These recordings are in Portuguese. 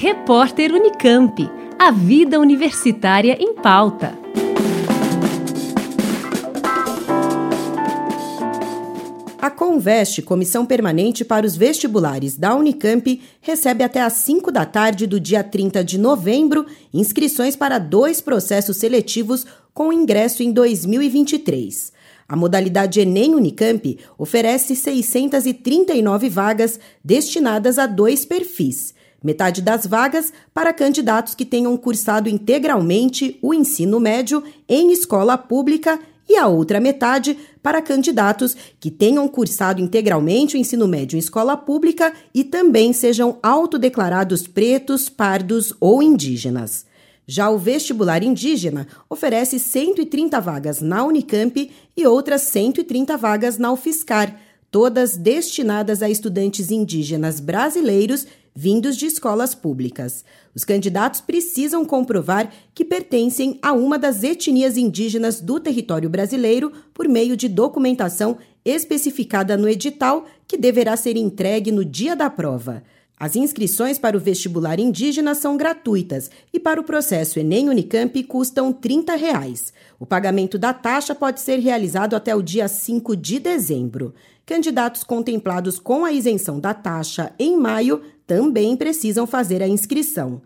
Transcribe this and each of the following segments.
Repórter Unicamp. A vida universitária em pauta. A Conveste, Comissão Permanente para os Vestibulares da Unicamp, recebe até às 5 da tarde do dia 30 de novembro inscrições para dois processos seletivos com ingresso em 2023. A modalidade Enem Unicamp oferece 639 vagas destinadas a dois perfis. Metade das vagas para candidatos que tenham cursado integralmente o ensino médio em escola pública e a outra metade para candidatos que tenham cursado integralmente o ensino médio em escola pública e também sejam autodeclarados pretos, pardos ou indígenas. Já o vestibular indígena oferece 130 vagas na Unicamp e outras 130 vagas na UFSCar, todas destinadas a estudantes indígenas brasileiros vindos de escolas públicas. Os candidatos precisam comprovar que pertencem a uma das etnias indígenas do território brasileiro por meio de documentação especificada no edital, que deverá ser entregue no dia da prova. As inscrições para o vestibular indígena são gratuitas e para o processo Enem Unicamp custam 30 reais. O pagamento da taxa pode ser realizado até o dia 5 de dezembro. Candidatos contemplados com a isenção da taxa em maio também precisam fazer a inscrição.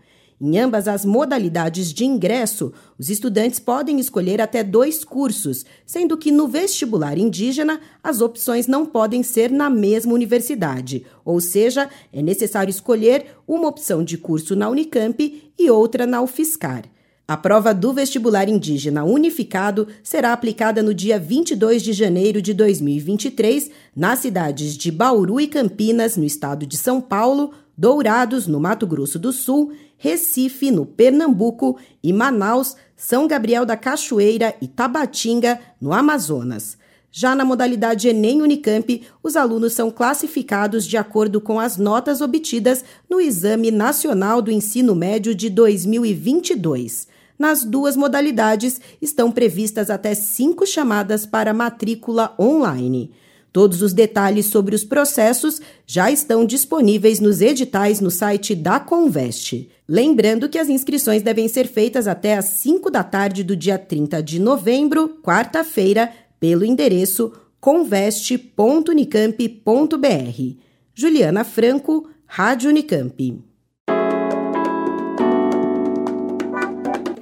Em ambas as modalidades de ingresso, os estudantes podem escolher até dois cursos, sendo que no vestibular indígena as opções não podem ser na mesma universidade, ou seja, é necessário escolher uma opção de curso na Unicamp e outra na UFSCar. A prova do vestibular indígena unificado será aplicada no dia 22 de janeiro de 2023 nas cidades de Bauru e Campinas, no estado de São Paulo, Dourados, no Mato Grosso do Sul, Recife, no Pernambuco e Manaus, São Gabriel da Cachoeira e Tabatinga, no Amazonas. Já na modalidade Enem Unicamp, os alunos são classificados de acordo com as notas obtidas no Exame Nacional do Ensino Médio de 2022. Nas duas modalidades, estão previstas até cinco chamadas para matrícula online. Todos os detalhes sobre os processos já estão disponíveis nos editais no site da Conveste. Lembrando que as inscrições devem ser feitas até às 5 da tarde do dia 30 de novembro, quarta-feira, pelo endereço conveste.unicamp.br. Juliana Franco, Rádio Unicamp.